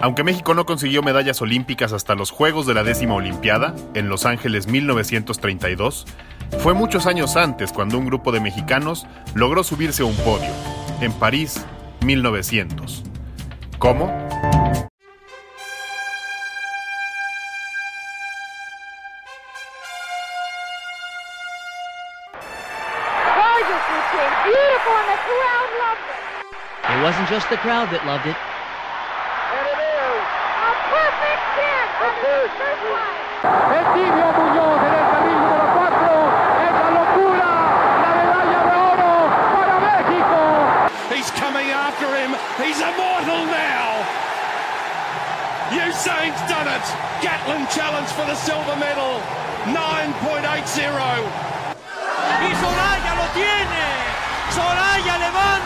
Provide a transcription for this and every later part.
Aunque México no consiguió medallas olímpicas hasta los Juegos de la décima Olimpiada, en Los Ángeles 1932, fue muchos años antes cuando un grupo de mexicanos logró subirse a un podio, en París 1900. ¿Cómo? It wasn't just the crowd that loved it. And it is a perfect ten on the first line. El tibio Muñoz en el carril número 4. Es la locura. La medalla de oro para México. He's coming after him. He's immortal now. Usain's done it. Gatlin challenge for the silver medal. 9.80. Y Soraya lo tiene. Soraya levanta la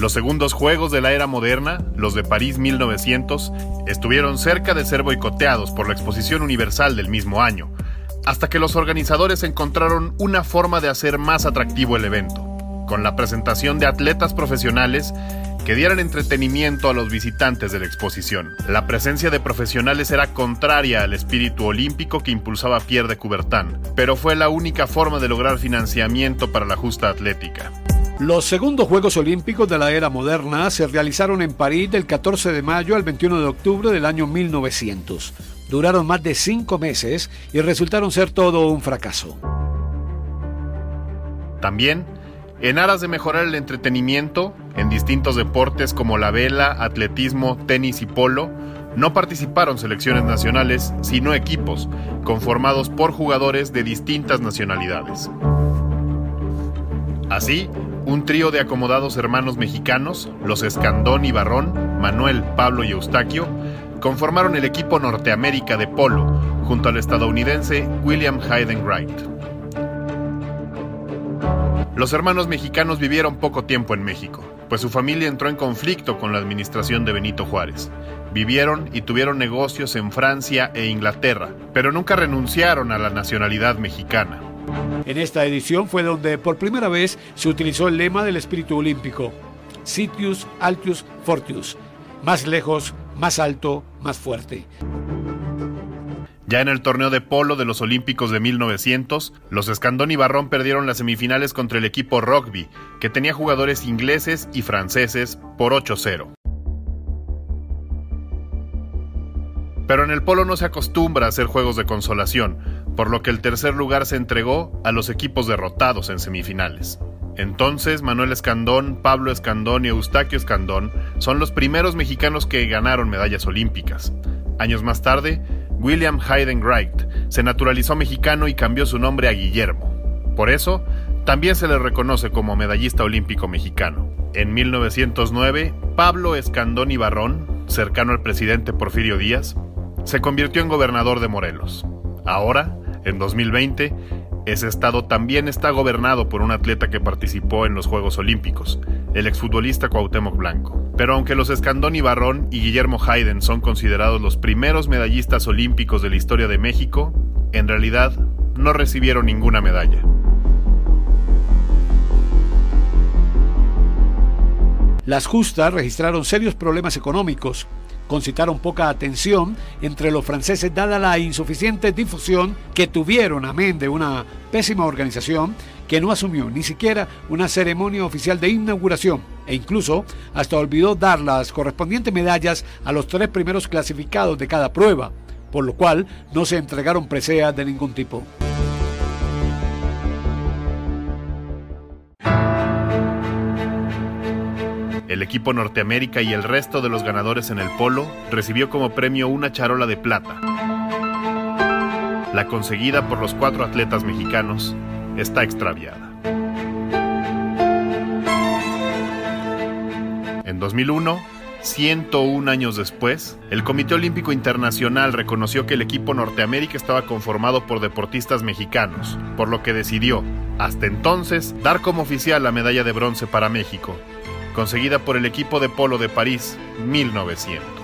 Los segundos Juegos de la era moderna, los de París 1900, estuvieron cerca de ser boicoteados por la Exposición Universal del mismo año, hasta que los organizadores encontraron una forma de hacer más atractivo el evento, con la presentación de atletas profesionales que dieran entretenimiento a los visitantes de la exposición. La presencia de profesionales era contraria al espíritu olímpico que impulsaba Pierre de Coubertin, pero fue la única forma de lograr financiamiento para la justa atlética. Los segundos Juegos Olímpicos de la era moderna se realizaron en París del 14 de mayo al 21 de octubre del año 1900. Duraron más de cinco meses y resultaron ser todo un fracaso. También, en aras de mejorar el entretenimiento, en distintos deportes como la vela, atletismo, tenis y polo, no participaron selecciones nacionales, sino equipos, conformados por jugadores de distintas nacionalidades. Así, un trío de acomodados hermanos mexicanos, los Escandón y Barrón, Manuel, Pablo y Eustaquio, conformaron el equipo Norteamérica de polo, junto al estadounidense William Hayden Wright. Los hermanos mexicanos vivieron poco tiempo en México, pues su familia entró en conflicto con la administración de Benito Juárez. Vivieron y tuvieron negocios en Francia e Inglaterra, pero nunca renunciaron a la nacionalidad mexicana. En esta edición fue donde por primera vez se utilizó el lema del espíritu olímpico, Sitius Altius Fortius, más lejos, más alto, más fuerte. Ya en el torneo de polo de los Olímpicos de 1900, los Escandón y Barrón perdieron las semifinales contra el equipo rugby, que tenía jugadores ingleses y franceses, por 8-0. Pero en el polo no se acostumbra a hacer juegos de consolación, por lo que el tercer lugar se entregó a los equipos derrotados en semifinales. Entonces, Manuel Escandón, Pablo Escandón y Eustaquio Escandón son los primeros mexicanos que ganaron medallas olímpicas. Años más tarde, William Hayden Wright se naturalizó mexicano y cambió su nombre a Guillermo. Por eso, también se le reconoce como medallista olímpico mexicano. En 1909, Pablo Escandón y Barrón, cercano al presidente Porfirio Díaz, se convirtió en gobernador de Morelos. Ahora, en 2020, ese estado también está gobernado por un atleta que participó en los Juegos Olímpicos, el exfutbolista Cuauhtémoc Blanco. Pero aunque los Escandón Barrón y Guillermo Hayden son considerados los primeros medallistas olímpicos de la historia de México, en realidad no recibieron ninguna medalla. Las justas registraron serios problemas económicos, concitaron poca atención entre los franceses dada la insuficiente difusión que tuvieron, amén de una pésima organización que no asumió ni siquiera una ceremonia oficial de inauguración e incluso hasta olvidó dar las correspondientes medallas a los tres primeros clasificados de cada prueba, por lo cual no se entregaron preseas de ningún tipo. El equipo Norteamérica y el resto de los ganadores en el polo recibió como premio una charola de plata. La conseguida por los cuatro atletas mexicanos está extraviada. En 2001, 101 años después, el Comité Olímpico Internacional reconoció que el equipo Norteamérica estaba conformado por deportistas mexicanos, por lo que decidió, hasta entonces, dar como oficial la medalla de bronce para México, conseguida por el equipo de polo de París 1900.